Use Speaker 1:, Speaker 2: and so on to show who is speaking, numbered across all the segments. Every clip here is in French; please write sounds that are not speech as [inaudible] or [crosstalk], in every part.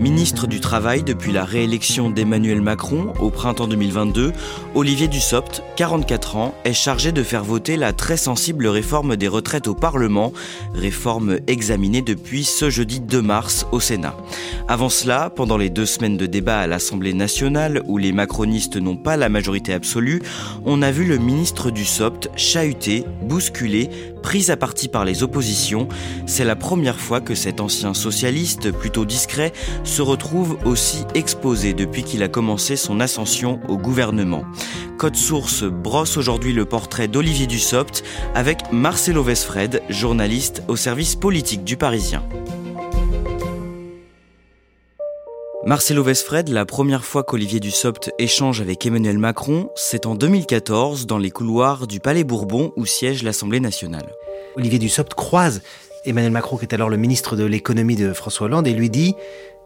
Speaker 1: Ministre du Travail depuis la réélection d'Emmanuel Macron au printemps 2022, Olivier Dussopt, 44 ans, est chargé de faire voter la très sensible réforme des retraites au Parlement, réforme examinée depuis ce jeudi 2 mars au Sénat. Avant cela, pendant les deux semaines de débat à l'Assemblée nationale où les macronistes n'ont pas la majorité absolue, on a vu le ministre Dussopt chahuté, bousculé, pris à partie par les oppositions. C'est la première fois que cet ancien socialiste, plutôt discret, se retrouve aussi exposé depuis qu'il a commencé son ascension au gouvernement. Code Source brosse aujourd'hui le portrait d'Olivier Dussopt avec Marcelo Vesfred, journaliste au service politique du Parisien. Marcelo Vesfred, la première fois qu'Olivier Dussopt échange avec Emmanuel Macron, c'est en 2014 dans les couloirs du Palais Bourbon où siège l'Assemblée nationale.
Speaker 2: Olivier Dussopt croise Emmanuel Macron, qui est alors le ministre de l'économie de François Hollande, et lui dit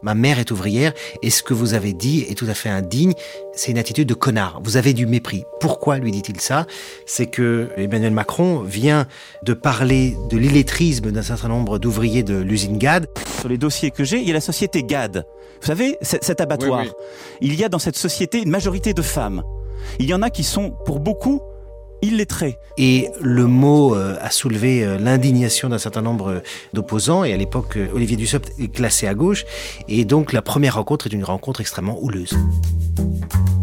Speaker 2: Ma mère est ouvrière et ce que vous avez dit est tout à fait indigne. C'est une attitude de connard. Vous avez du mépris. Pourquoi lui dit-il ça? C'est que Emmanuel Macron vient de parler de l'illettrisme d'un certain nombre d'ouvriers de l'usine GAD.
Speaker 3: Sur les dossiers que j'ai, il y a la société GAD. Vous savez, cet abattoir.
Speaker 4: Oui, oui.
Speaker 3: Il y a dans cette société une majorité de femmes. Il y en a qui sont, pour beaucoup, illettrés.
Speaker 2: Et le mot euh, a soulevé euh, l'indignation d'un certain nombre euh, d'opposants. Et à l'époque, Olivier Dussopt est classé à gauche. Et donc la première rencontre est une rencontre extrêmement houleuse.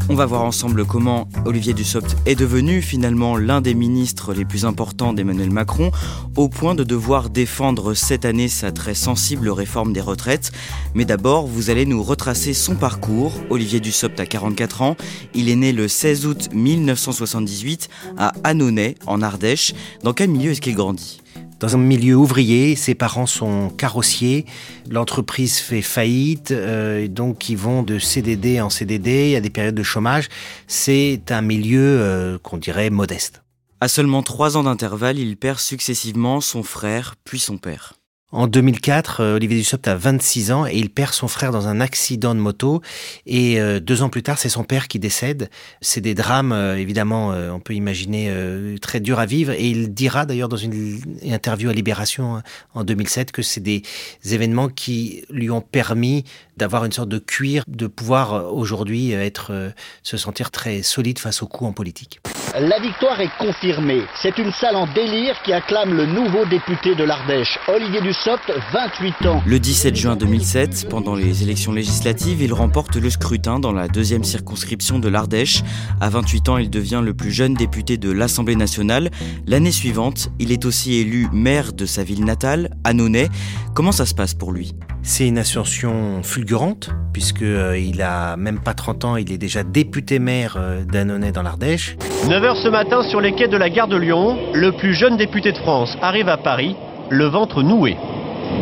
Speaker 1: On va voir ensemble comment Olivier Dussopt est devenu finalement l'un des ministres les plus importants d'Emmanuel Macron, au point de devoir défendre cette année sa très sensible réforme des retraites. Mais d'abord, vous allez nous retracer son parcours. Olivier Dussopt a 44 ans. Il est né le 16 août 1978 à Annonay, en Ardèche. Dans quel milieu est-ce qu'il grandit?
Speaker 2: Dans un milieu ouvrier, ses parents sont carrossiers, l'entreprise fait faillite, euh, donc ils vont de CDD en CDD, il y a des périodes de chômage. C'est un milieu euh, qu'on dirait modeste.
Speaker 1: À seulement trois ans d'intervalle, il perd successivement son frère puis son père.
Speaker 2: En 2004, euh, Olivier Dussopt a 26 ans et il perd son frère dans un accident de moto. Et euh, deux ans plus tard, c'est son père qui décède. C'est des drames, euh, évidemment, on peut imaginer, très durs à vivre. Et il dira d'ailleurs dans une interview à Libération euh, en 2007 que c'est des événements qui lui ont permis d'avoir une sorte de cuir, de pouvoir aujourd'hui être, se sentir très solide face aux coups en politique.
Speaker 5: La victoire est confirmée. C'est une salle en délire qui acclame le nouveau député de l'Ardèche, Olivier Dussopt, 28 ans.
Speaker 1: Le 17 juin 2007, pendant les élections législatives, il remporte le scrutin dans la deuxième circonscription de l'Ardèche. À 28 ans, il devient le plus jeune député de l'Assemblée nationale. L'année suivante, il est aussi élu maire de sa ville natale, Annonay. Comment ça se passe pour lui?
Speaker 2: C'est une ascension fulgurante, puisque euh, il a même pas 30 ans, il est déjà député maire euh, d'Annonay dans l'Ardèche.
Speaker 6: 9h ce matin sur les quais de la gare de Lyon, le plus jeune député de France arrive à Paris, le ventre noué.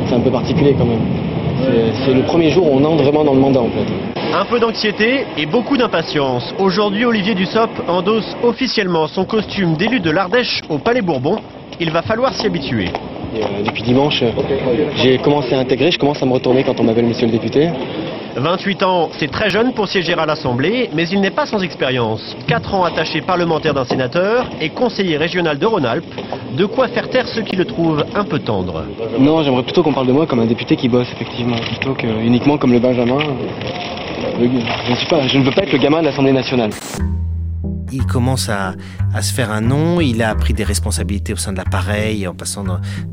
Speaker 7: C'est un peu particulier quand même. C'est- le premier jour où on entre vraiment dans le mandat en fait.
Speaker 6: Un peu d'anxiété et beaucoup d'impatience. Aujourd'hui, Olivier Dussopt endosse officiellement son costume d'élu de l'Ardèche au Palais Bourbon. Il va falloir s'y habituer.
Speaker 7: Euh, depuis dimanche, j'ai commencé à intégrer, je commence à me retourner quand on m'appelle monsieur le député.
Speaker 6: 28 ans, c'est très jeune pour siéger à l'Assemblée, mais il n'est pas sans expérience. 4 ans attaché parlementaire d'un sénateur et conseiller régional de Rhône-Alpes, de quoi faire taire ceux qui le trouvent un peu tendre.
Speaker 7: Non, j'aimerais plutôt qu'on parle de moi comme un député qui bosse, effectivement, plutôt que uniquement comme le Benjamin. Je ne, je ne veux pas être le gamin de l'Assemblée nationale.
Speaker 2: Il commence à, se faire un nom, il a pris des responsabilités au sein de l'appareil en passant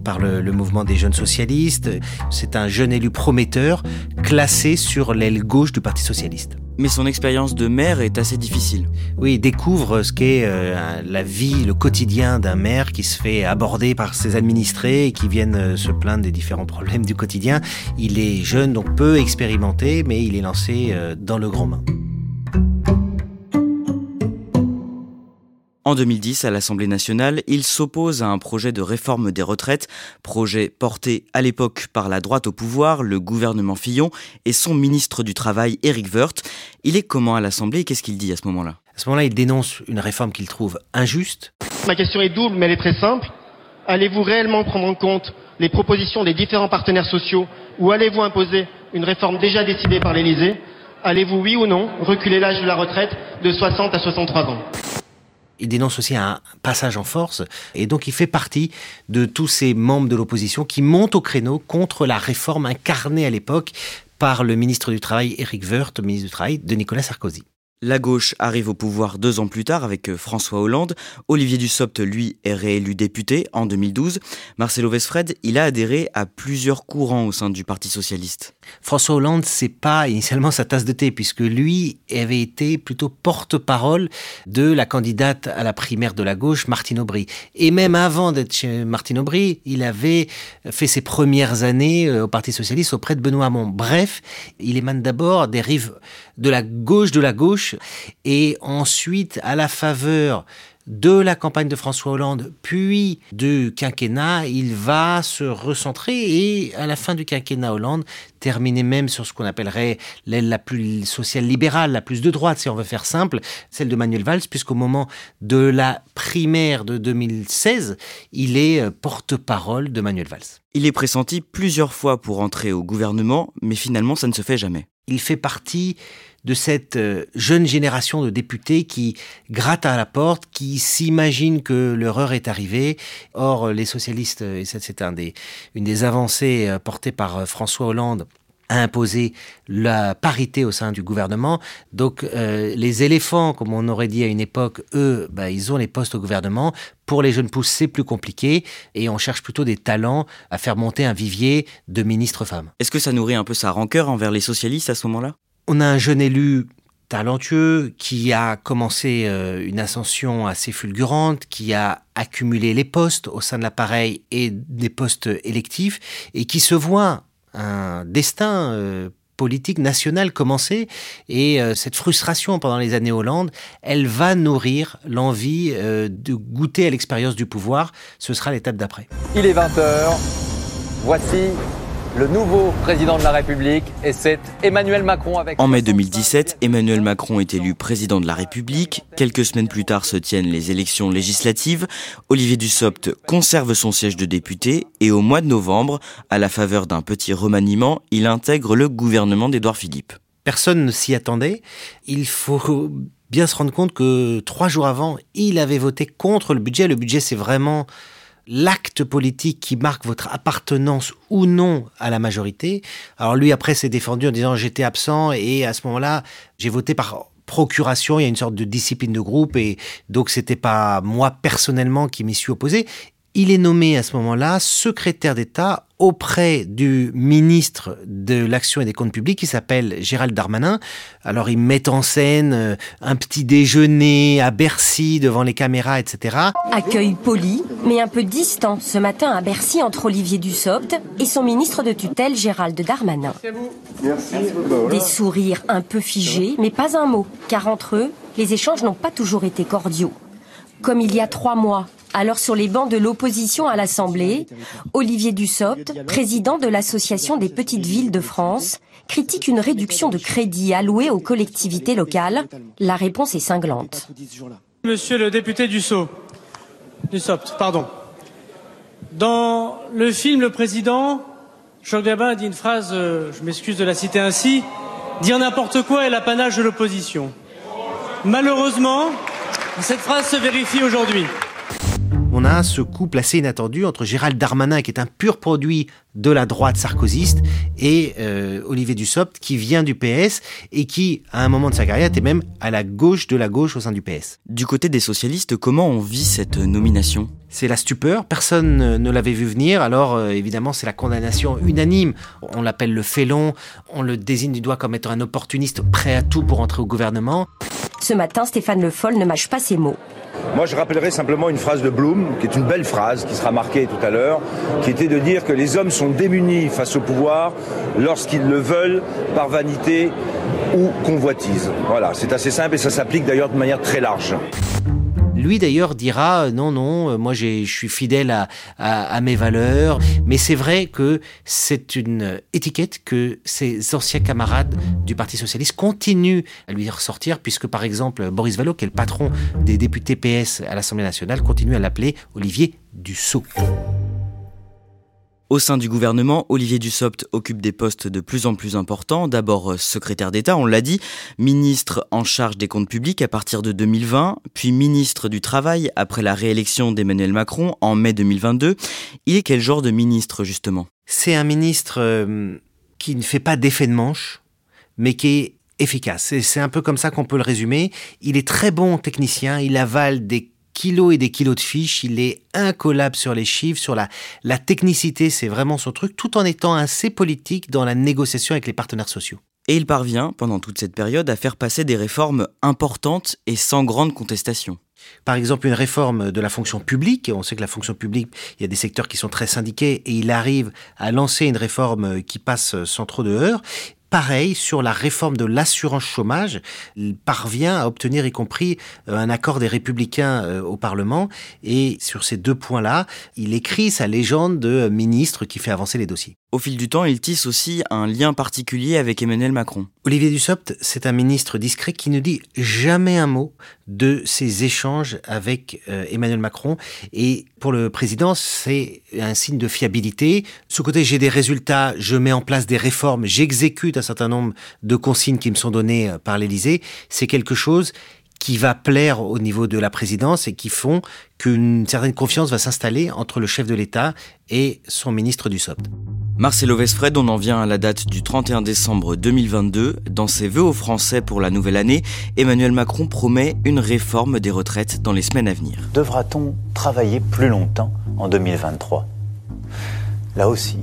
Speaker 2: par le, le, mouvement des jeunes socialistes. C'est un jeune élu prometteur classé sur l'aile gauche du Parti socialiste.
Speaker 1: Mais son expérience de maire est assez difficile.
Speaker 2: Oui, il découvre ce qu'est euh, la vie, le quotidien d'un maire qui se fait aborder par ses administrés et qui viennent euh, se plaindre des différents problèmes du quotidien. Il est jeune, donc peu expérimenté, mais il est lancé euh, dans le grand bain.
Speaker 1: En 2010, à l'Assemblée nationale, il s'oppose à un projet de réforme des retraites, projet porté à l'époque par la droite au pouvoir, le gouvernement Fillon et son ministre du Travail, Éric Woerth. Il est comment à l'Assemblée? Et qu'est-ce qu'il dit à ce moment-là?
Speaker 2: À ce moment-là, il dénonce une réforme qu'il trouve injuste.
Speaker 4: Ma question est double, mais elle est très simple. Allez-vous réellement prendre en compte les propositions des différents partenaires sociaux ou allez-vous imposer une réforme déjà décidée par l'Élysée? Allez-vous, oui ou non, reculer l'âge de la retraite de 60 à 63 ans?
Speaker 2: Il dénonce aussi un passage en force et donc il fait partie de tous ces membres de l'opposition qui montent au créneau contre la réforme incarnée à l'époque par le ministre du Travail Éric Woerth, ministre du Travail de Nicolas Sarkozy.
Speaker 1: La gauche arrive au pouvoir deux ans plus tard avec euh, François Hollande. Olivier Dussopt, lui, est réélu député en 2012. Marcelo Vesfred, il a adhéré à plusieurs courants au sein du Parti socialiste.
Speaker 2: François Hollande, c'est pas initialement sa tasse de thé, puisque lui avait été plutôt porte-parole de la candidate à la primaire de la gauche, Martine Aubry. Et même avant d'être chez Martine Aubry, il avait fait ses premières années euh, au Parti socialiste auprès de Benoît Hamon. Bref, il émane d'abord des rives de la gauche de la gauche et ensuite à la faveur de la campagne de François Hollande, puis du quinquennat, il va se recentrer et à la fin du quinquennat Hollande, terminer même sur ce qu'on appellerait l'aile la plus sociale libérale, la plus de droite, si on veut faire simple, celle de Manuel Valls, puisqu'au moment de la primaire de 2016, il est euh, porte-parole de Manuel Valls.
Speaker 1: Il est pressenti plusieurs fois pour entrer au gouvernement, mais finalement ça ne se fait jamais.
Speaker 2: Il fait partie de cette euh, jeune génération de députés qui grattent à la porte, qui s'imaginent que l'horreur est arrivée. Or, les socialistes, et c'est une des avancées euh, portées par euh, François Hollande, a imposé la parité au sein du gouvernement. Donc les éléphants, comme on aurait dit à une époque, eux, bah, ils ont les postes au gouvernement. Pour les jeunes pousses, c'est plus compliqué et on cherche plutôt des talents à faire monter un vivier de ministres femmes.
Speaker 1: Est-ce que ça nourrit un peu sa rancœur envers les socialistes à ce moment-là?
Speaker 2: On a un jeune élu talentueux qui a commencé euh, une ascension assez fulgurante, qui a accumulé les postes au sein de l'appareil et des postes électifs et qui se voit un destin euh, politique national commencer et euh, cette frustration pendant les années Hollande, elle va nourrir l'envie de goûter à l'expérience du pouvoir. Ce sera l'étape d'après.
Speaker 8: Il est 20h. Voici le nouveau président de la République et c'est Emmanuel Macron avec...
Speaker 1: En mai 2017, Emmanuel Macron est élu président de la République. Quelques semaines plus tard se tiennent les élections législatives. Olivier Dussopt conserve son siège de député et au mois de novembre, à la faveur d'un petit remaniement, il intègre le gouvernement d'Édouard Philippe.
Speaker 2: Personne ne s'y attendait. Il faut bien se rendre compte que trois jours avant, il avait voté contre le budget. Le budget, c'est vraiment l'acte politique qui marque votre appartenance ou non à la majorité. Alors lui, après, s'est défendu en disant j'étais absent et à ce moment-là, j'ai voté par procuration, il y a une sorte de discipline de groupe et donc c'était pas moi personnellement qui m'y suis opposé. Il est nommé à ce moment-là secrétaire d'État auprès du ministre de l'Action et des Comptes Publics qui s'appelle Gérald Darmanin. Alors il met en scène euh, un petit déjeuner à Bercy devant les caméras, etc.
Speaker 9: Accueil poli, mais un peu distant ce matin à Bercy entre Olivier Dussopt et son ministre de tutelle Gérald Darmanin. Merci. Des sourires un peu figés, mais pas un mot, car entre eux, les échanges n'ont pas toujours été cordiaux. Comme il y a trois mois, alors sur les bancs de l'opposition à l'Assemblée, Olivier Dussopt, président de l'Association des petites villes de France, critique une réduction de crédits alloués aux collectivités locales. La réponse est cinglante.
Speaker 10: Monsieur le député Dussopt, pardon. Dans le film Le Président, Jean Gabin dit une phrase, euh, je m'excuse de la citer ainsi, dire n'importe quoi est l'apanage de l'opposition. Malheureusement, cette phrase se vérifie aujourd'hui
Speaker 2: on a ce coup placé inattendu entre Gérald Darmanin, qui est un pur produit de la droite sarkozyste, et euh, Olivier Dussopt, qui vient du PS et qui, à un moment de sa carrière, était même à la gauche de la gauche au sein du PS.
Speaker 1: Du côté des socialistes, comment on vit cette nomination?
Speaker 2: C'est la stupeur, personne ne l'avait vu venir, alors euh, évidemment c'est la condamnation unanime. On l'appelle le félon, on le désigne du doigt comme étant un opportuniste prêt à tout pour entrer au gouvernement.
Speaker 9: Ce matin, Stéphane Le Foll ne mâche pas ses mots.
Speaker 11: Moi, je rappellerai simplement une phrase de Bloom, qui est une belle phrase, qui sera marquée tout à l'heure, qui était de dire que les hommes sont démunis face au pouvoir lorsqu'ils le veulent par vanité ou convoitise. Voilà, c'est assez simple et ça s'applique d'ailleurs de manière très large.
Speaker 2: Lui d'ailleurs dira euh, non, non, euh, moi je suis fidèle à, à, mes valeurs, mais c'est vrai que c'est une étiquette que ses anciens camarades du Parti socialiste continuent à lui ressortir, puisque par exemple Boris Vallaud, qui est le patron des députés PS à l'Assemblée nationale, continue à l'appeler Olivier Dussault.
Speaker 1: Au sein du gouvernement, Olivier Dussopt occupe des postes de plus en plus importants. D'abord euh, secrétaire d'État, on l'a dit, ministre en charge des comptes publics à partir de 2020, puis ministre du Travail après la réélection d'Emmanuel Macron en mai 2022. Il est quel genre de ministre justement?
Speaker 2: C'est un ministre euh, qui ne fait pas d'effet de manche, mais qui est efficace. C'est un peu comme ça qu'on peut le résumer. Il est très bon technicien, il avale des kilos et des kilos de fiches, il est incollable sur les chiffres, sur la, la technicité, c'est vraiment son truc, tout en étant assez politique dans la négociation avec les partenaires sociaux.
Speaker 1: Et il parvient, pendant toute cette période, à faire passer des réformes importantes et sans grande contestation.
Speaker 2: Par exemple, une réforme de la fonction publique. On sait que la fonction publique, il y a des secteurs qui sont très syndiqués et il arrive à lancer une réforme qui passe sans trop de heurts. Pareil, sur la réforme de l'assurance chômage, il parvient à obtenir y compris euh, un accord des républicains euh, au Parlement. Et sur ces deux points-là, il écrit sa légende de ministre qui fait avancer les dossiers.
Speaker 1: Au fil du temps, il tisse aussi un lien particulier avec Emmanuel Macron.
Speaker 2: Olivier Dussopt, c'est un ministre discret qui ne dit jamais un mot de ses échanges avec euh, Emmanuel Macron. Et pour le président, c'est un signe de fiabilité. Ce côté, j'ai des résultats, je mets en place des réformes, j'exécute un certain nombre de consignes qui me sont données euh, par l'Élysée. C'est quelque chose qui va plaire au niveau de la présidence et qui font qu'une certaine confiance va s'installer entre le chef de l'État et son ministre du SOPT.
Speaker 1: Marcelo Vesfred, on en vient à la date du 31 décembre 2022. Dans ses vœux aux Français pour la nouvelle année, Emmanuel Macron promet une réforme des retraites dans les semaines à venir.
Speaker 12: Devra-t-on travailler plus longtemps en 2023 Là aussi,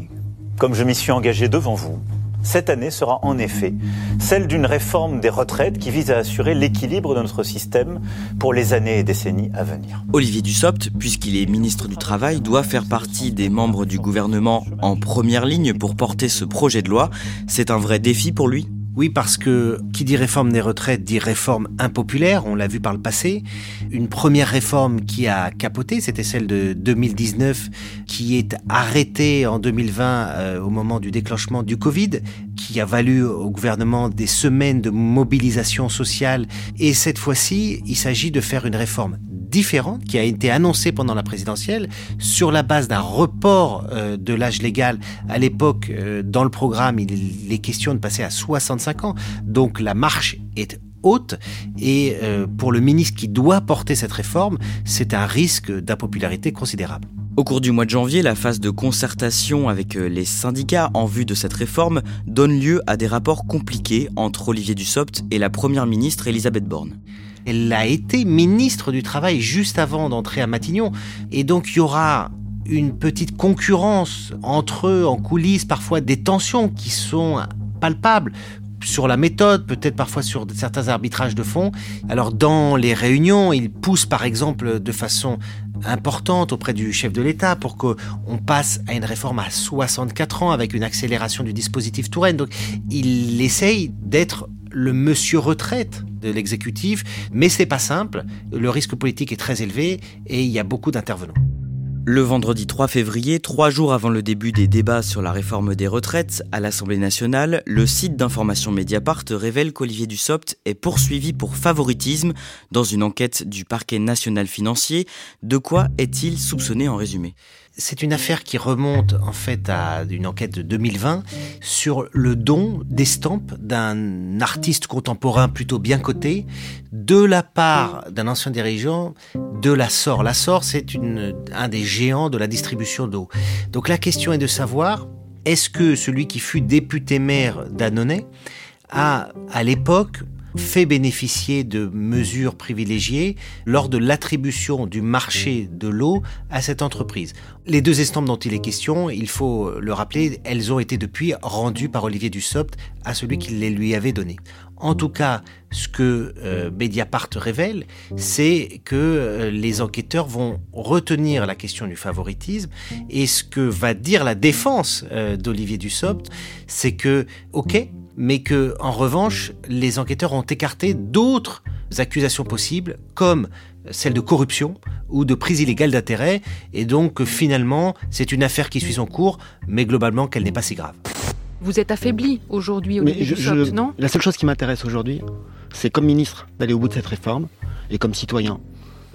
Speaker 12: comme je m'y suis engagé devant vous, cette année sera en effet celle d'une réforme des retraites qui vise à assurer l'équilibre de notre système pour les années et décennies à venir.
Speaker 1: Olivier Dussopt, puisqu'il est ministre du Travail, doit faire partie des membres du gouvernement en première ligne pour porter ce projet de loi. C'est un vrai défi pour lui?
Speaker 2: Oui, parce que qui dit réforme des retraites dit réforme impopulaire, on l'a vu par le passé. Une première réforme qui a capoté, c'était celle de 2019, qui est arrêtée en 2020 euh, au moment du déclenchement du Covid, qui a valu au gouvernement des semaines de mobilisation sociale. Et cette fois-ci, il s'agit de faire une réforme différente qui a été annoncée pendant la présidentielle sur la base d'un report euh, de l'âge légal. À l'époque, euh, dans le programme, il est question de passer à 65 ans. Donc la marche est haute et euh, pour le ministre qui doit porter cette réforme, c'est un risque d'impopularité considérable.
Speaker 1: Au cours du mois de janvier, la phase de concertation avec les syndicats en vue de cette réforme donne lieu à des rapports compliqués entre Olivier Dussopt et la première ministre Elisabeth Borne.
Speaker 2: Elle a été ministre du Travail juste avant d'entrer à Matignon. Et donc il y aura une petite concurrence entre eux en coulisses, parfois des tensions qui sont palpables sur la méthode, peut-être parfois sur certains arbitrages de fond. Alors dans les réunions, il pousse par exemple de façon importante auprès du chef de l'État pour qu'on passe à une réforme à 64 ans avec une accélération du dispositif Touraine. Donc il essaye d'être le monsieur retraite de l'exécutif, mais c'est pas simple. Le risque politique est très élevé et il y a beaucoup d'intervenants.
Speaker 1: Le vendredi 3 février, trois jours avant le début des débats sur la réforme des retraites à l'Assemblée nationale, le site d'information Mediapart révèle qu'Olivier Dussopt est poursuivi pour favoritisme dans une enquête du parquet national financier. De quoi est-il soupçonné en résumé?
Speaker 2: C'est une affaire qui remonte en fait à une enquête de 2020 sur le don d'estampes d'un artiste contemporain plutôt bien coté de la part d'un ancien dirigeant de la SOR. La SOR, c'est un des géants de la distribution d'eau. Donc la question est de savoir, est-ce que celui qui fut député maire d'Annonay a, à l'époque, fait bénéficier de mesures privilégiées lors de l'attribution du marché de l'eau à cette entreprise. Les deux estampes dont il est question, il faut le rappeler, elles ont été depuis rendues par Olivier Dussopt à celui qui les lui avait données. En tout cas, ce que euh, Mediapart révèle, c'est que euh, les enquêteurs vont retenir la question du favoritisme et ce que va dire la défense euh, d'Olivier Dussopt, c'est que, ok, mais que, en revanche, les enquêteurs ont écarté d'autres accusations possibles, comme celle de corruption ou de prise illégale d'intérêt, et donc finalement, c'est une affaire qui suit son cours, mais globalement qu'elle n'est pas si grave.
Speaker 13: Vous êtes affaibli aujourd'hui, au je, non?
Speaker 14: La seule chose qui m'intéresse aujourd'hui, c'est comme ministre d'aller au bout de cette réforme, et comme citoyen,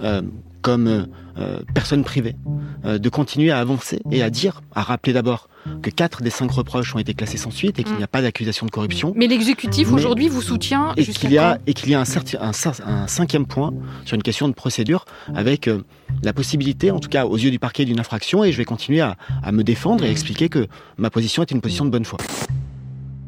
Speaker 14: euh, comme euh, euh, personne privée, de continuer à avancer et à dire, à rappeler d'abord que 4 des 5 reproches ont été classés sans suite et qu'il n'y a mm. pas d'accusation de corruption.
Speaker 13: Mais l'exécutif aujourd'hui vous soutient
Speaker 14: et qu'il y a et qu'il y a un, un, cinquième point sur une question de procédure avec euh, la possibilité, en tout cas aux yeux du parquet, d'une infraction et je vais continuer à, à me défendre et expliquer que ma position est une position de bonne foi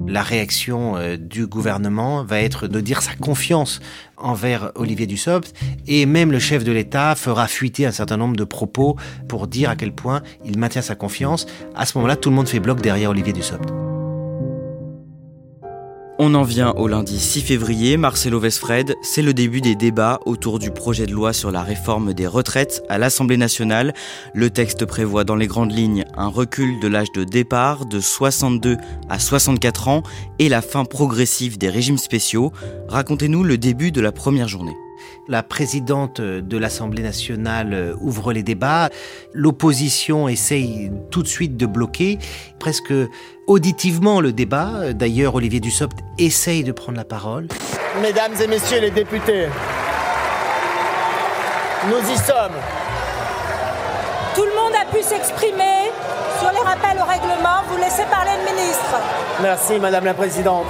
Speaker 2: la réaction euh, du gouvernement va être de dire sa confiance envers Olivier Dussopt et même le chef de l'État fera fuiter un certain nombre de propos pour dire à quel point il maintient sa confiance. À ce moment-là, tout le monde fait bloc derrière Olivier Dussopt.
Speaker 1: On en vient au lundi 6 février. Marcelo Vesfred, c'est le début des débats autour du projet de loi sur la réforme des retraites à l'Assemblée nationale. Le texte prévoit dans les grandes lignes un recul de l'âge de départ de 62 à 64 ans et la fin progressive des régimes spéciaux. Racontez-nous le début de la première journée.
Speaker 2: La présidente de l'Assemblée nationale ouvre les débats. L'opposition essaye tout de suite de bloquer presque auditivement le débat. D'ailleurs, Olivier Dussopt essaye de prendre la parole.
Speaker 15: Mesdames et messieurs les députés, nous y sommes.
Speaker 16: Tout le monde a pu s'exprimer sur les rappels au règlement. Vous laissez parler le ministre.
Speaker 15: Merci, Madame la Présidente.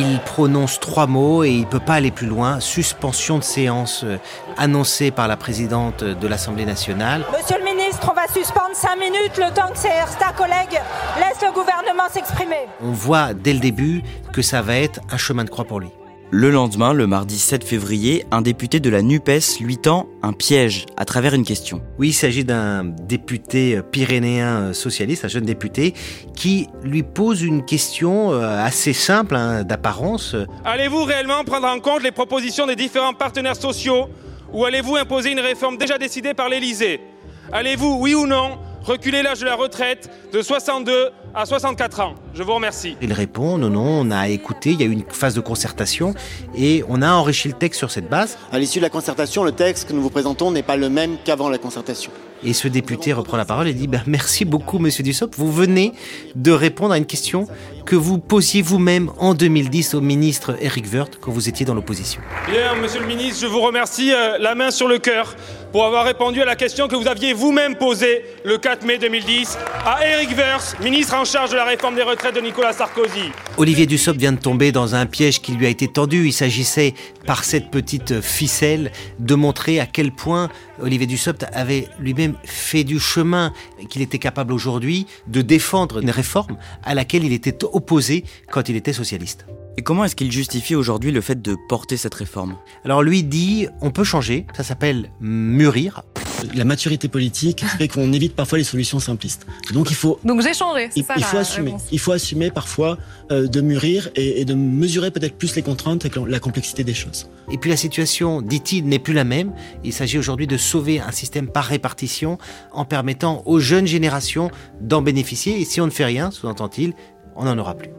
Speaker 2: Il prononce trois mots et il ne peut pas aller plus loin. Suspension de séance euh, annoncée par la présidente de l'Assemblée nationale.
Speaker 16: Monsieur le ministre, on va suspendre cinq minutes le temps que certains collègues laissent le gouvernement s'exprimer.
Speaker 2: On voit dès le début que ça va être un chemin de croix pour lui.
Speaker 1: Le lendemain, le mardi 7 février, un député de la NUPES lui tend un piège à travers une question.
Speaker 2: Oui, il s'agit d'un député pyrénéen socialiste, un jeune député, qui lui pose une question euh, assez simple hein, d'apparence.
Speaker 17: Allez-vous réellement prendre en compte les propositions des différents partenaires sociaux? Ou allez-vous imposer une réforme déjà décidée par l'Élysée? Allez-vous, oui ou non, reculer l'âge de la retraite de 62 à 64 ans. Je vous remercie.
Speaker 2: Il répond non, non, on a écouté, il y a eu une phase de concertation et on a enrichi le texte sur cette base.
Speaker 15: À l'issue de la concertation, le texte que nous vous présentons n'est pas le même qu'avant la concertation.
Speaker 2: Et ce député reprend la parole et dit ben, Merci beaucoup, monsieur Dussopt. Vous venez de répondre à une question que vous posiez vous-même en 2010 au ministre Eric Woerth quand vous étiez dans l'opposition.
Speaker 17: Bien, monsieur le ministre, je vous remercie euh, la main sur le cœur pour avoir répondu à la question que vous aviez vous-même posée le 4 mai 2010 à Eric Woerth, ministre en charge de la réforme des retraites de Nicolas Sarkozy.
Speaker 2: Olivier Dussopt vient de tomber dans un piège qui lui a été tendu. Il s'agissait, par cette petite ficelle, de montrer à quel point Olivier Dussopt avait lui-même fait du chemin, qu'il était capable aujourd'hui de défendre une réforme à laquelle il était opposé quand il était socialiste.
Speaker 1: Et comment est-ce qu'il justifie aujourd'hui le fait de porter cette réforme?
Speaker 2: Alors lui dit, on peut changer, ça s'appelle mûrir.
Speaker 14: La maturité politique [laughs] fait qu'on évite parfois les solutions simplistes. Donc il faut.
Speaker 13: Donc vous échangez.
Speaker 14: Il, il faut assumer. Il faut assumer parfois euh, de mûrir et, et de mesurer peut-être plus les contraintes et la complexité des choses.
Speaker 2: Et puis la situation, dit-il, n'est plus la même. Il s'agit aujourd'hui de sauver un système par répartition en permettant aux jeunes générations d'en bénéficier. Et si on ne fait rien, sous-entend-il, on n'en aura plus.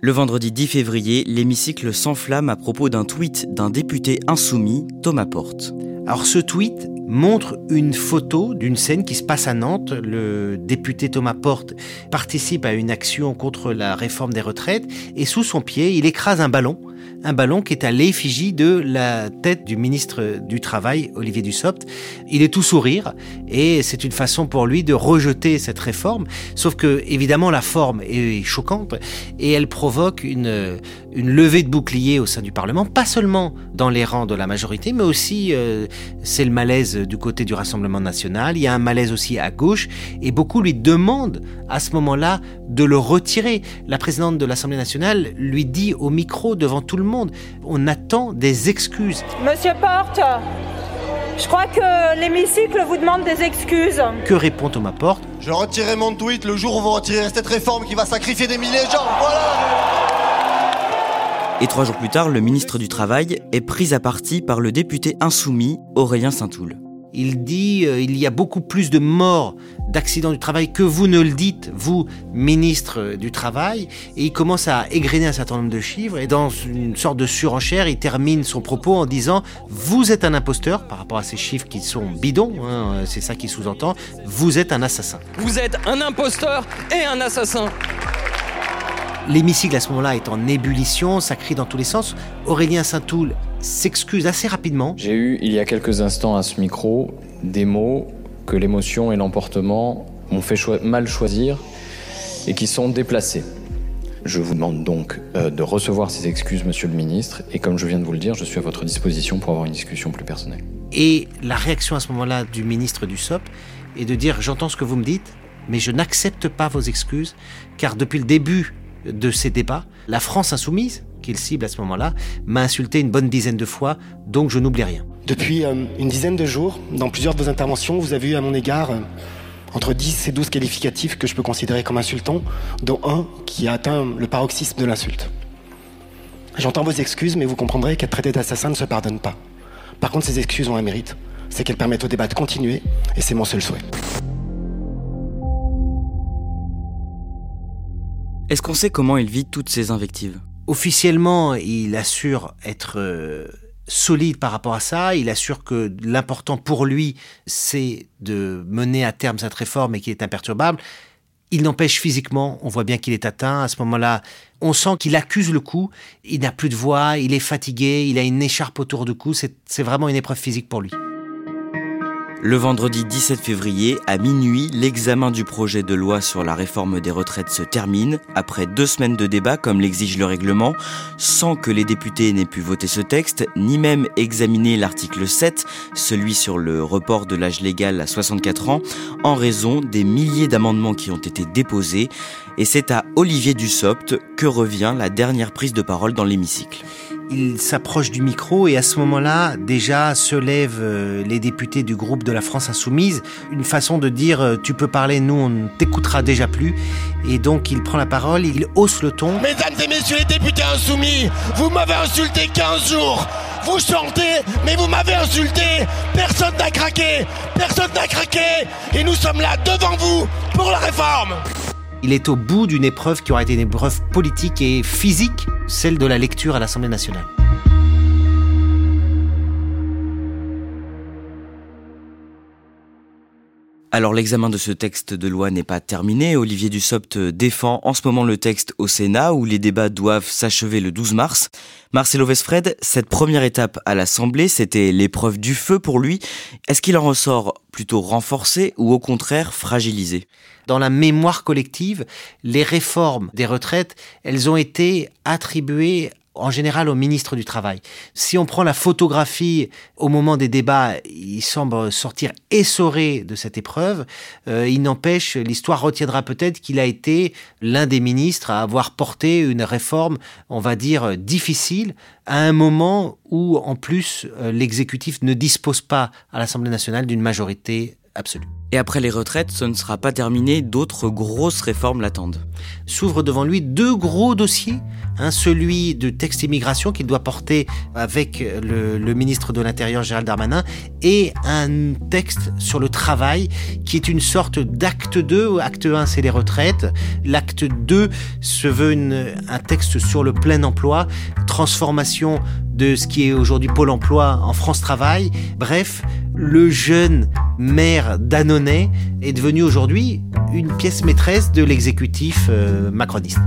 Speaker 1: Le vendredi 10 février, l'hémicycle s'enflamme à propos d'un tweet d'un député insoumis, Thomas Porte.
Speaker 2: Alors ce tweet montre une photo d'une scène qui se passe à Nantes. Le député Thomas Porte participe à une action contre la réforme des retraites et sous son pied, il écrase un ballon un ballon qui est à l'effigie de la tête du ministre du Travail, Olivier Dussopt. Il est tout sourire et c'est une façon pour lui de rejeter cette réforme. Sauf que, évidemment, la forme est choquante et elle provoque une, une levée de bouclier au sein du Parlement, pas seulement dans les rangs de la majorité, mais aussi euh, c'est le malaise du côté du Rassemblement national. Il y a un malaise aussi à gauche et beaucoup lui demandent à ce moment-là de le retirer. La présidente de l'Assemblée nationale lui dit au micro devant tout le monde, on attend des excuses.
Speaker 16: Monsieur Porte, je crois que l'hémicycle vous demande des excuses.
Speaker 2: Que répond Thomas Porte?
Speaker 15: Je retirerai mon tweet le jour où vous retirerez cette réforme qui va sacrifier des milliers de gens. Voilà
Speaker 1: et trois jours plus tard, le ministre du Travail est pris à partie par le député insoumis Aurélien Saint-Toul.
Speaker 2: Il dit euh, il y a beaucoup plus de morts d'accidents du travail que vous ne le dites, vous, ministre du Travail. Et il commence à égrener un certain nombre de chiffres. Et dans une sorte de surenchère, il termine son propos en disant Vous êtes un imposteur, par rapport à ces chiffres qui sont bidons, hein, c'est ça qui sous-entend, vous êtes un assassin.
Speaker 18: Vous êtes un imposteur et un assassin.
Speaker 2: L'hémicycle à ce moment-là est en ébullition, ça crie dans tous les sens. Aurélien Saint-Toul s'excuse assez rapidement.
Speaker 19: J'ai eu, il y a quelques instants à ce micro, des mots que l'émotion et l'emportement m'ont fait mal choisir et qui sont déplacés. Je vous demande donc euh, de recevoir ces excuses, monsieur le ministre, et comme je viens de vous le dire, je suis à votre disposition pour avoir une discussion plus personnelle.
Speaker 2: Et la réaction à ce moment-là du ministre du SOP est de dire J'entends ce que vous me dites, mais je n'accepte pas vos excuses, car depuis le début de ces débats, la France insoumise, qu'il cible à ce moment-là, m'a insulté une bonne dizaine de fois, donc je n'oublie rien.
Speaker 20: Depuis euh, une dizaine de jours, dans plusieurs de vos interventions, vous avez eu à mon égard euh, entre 10 et 12 qualificatifs que je peux considérer comme insultants, dont un qui a atteint le paroxysme de l'insulte. J'entends vos excuses, mais vous comprendrez qu'être traité d'assassin ne se pardonne pas. Par contre, ces excuses ont un mérite, c'est qu'elles permettent au débat de continuer, et c'est mon seul souhait.
Speaker 1: Est-ce qu'on sait comment il vit toutes ces invectives?
Speaker 2: Officiellement, il assure être euh, solide par rapport à ça. Il assure que l'important pour lui, c'est de mener à terme cette réforme et qu'il est imperturbable. Il n'empêche physiquement, on voit bien qu'il est atteint. À ce moment-là, on sent qu'il accuse le coup. Il n'a plus de voix, il est fatigué, il a une écharpe autour du cou. C'est vraiment une épreuve physique pour lui.
Speaker 1: Le vendredi 17 février, à minuit, l'examen du projet de loi sur la réforme des retraites se termine, après deux semaines de débat comme l'exige le règlement, sans que les députés n'aient pu voter ce texte, ni même examiner l'article 7, celui sur le report de l'âge légal à 64 ans, en raison des milliers d'amendements qui ont été déposés, et c'est à Olivier Dussopt que revient la dernière prise de parole dans l'hémicycle
Speaker 2: il s'approche du micro et à ce moment-là, déjà se lèvent euh, les députés du groupe de la France Insoumise, une façon de dire euh, tu peux parler, nous on ne t'écoutera déjà plus. Et donc il prend la parole, il hausse le ton.
Speaker 15: Mesdames et messieurs les députés insoumis, vous m'avez insulté 15 jours. Vous chantez, mais vous m'avez insulté. Personne n'a craqué, personne n'a craqué. Et nous sommes là devant vous pour la réforme.
Speaker 2: Il est au bout d'une épreuve qui aura été une épreuve politique et physique, celle de la lecture à l'Assemblée nationale.
Speaker 1: Alors l'examen de ce texte de loi n'est pas terminé. Olivier Dussopt défend en ce moment le texte au Sénat où les débats doivent s'achever le 12 mars. Marcelo Vesfred, cette première étape à l'Assemblée, c'était l'épreuve du feu pour lui. Est-ce qu'il en ressort plutôt renforcé ou au contraire fragilisé?
Speaker 2: Dans la mémoire collective, les réformes des retraites, elles ont été attribuées en général au ministre du Travail. Si on prend la photographie au moment des débats, il semble sortir essoré de cette épreuve. Euh, il n'empêche, l'histoire retiendra peut-être qu'il a été l'un des ministres à avoir porté une réforme, on va dire, difficile, à un moment où, en plus, euh, l'exécutif ne dispose pas à l'Assemblée nationale d'une majorité absolue.
Speaker 1: Et après les retraites, ce ne sera pas terminé, d'autres grosses réformes l'attendent.
Speaker 2: S'ouvrent devant lui deux gros dossiers, un celui de texte immigration qu'il doit porter avec le, ministre de l'Intérieur Gérald Darmanin et un texte sur le travail qui est une sorte d'acte 2. Acte 1 c'est les retraites, l'acte 2 se veut un texte sur le plein emploi, transformation de ce qui est aujourd'hui Pôle emploi en France Travail. Bref, le jeune maire d'Annonay est devenu aujourd'hui une pièce maîtresse de l'exécutif euh, macroniste.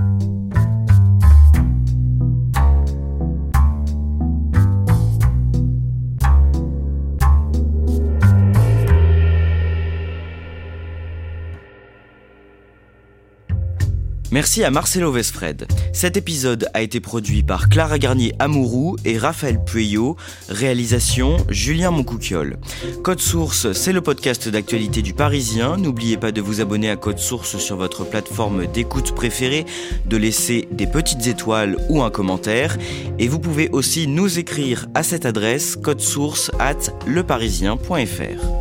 Speaker 1: Merci à Marcelo Vesfred. Cet épisode a été produit par Clara Garnier Amourou et Raphaël Pueyo. Réalisation Julien Moncouquiol. Code Source, c'est le podcast d'actualité du Parisien. N'oubliez pas de vous abonner à Code Source sur votre plateforme d'écoute préférée, de laisser des petites étoiles ou un commentaire. Et vous pouvez aussi nous écrire à cette adresse code source at leparisien.fr.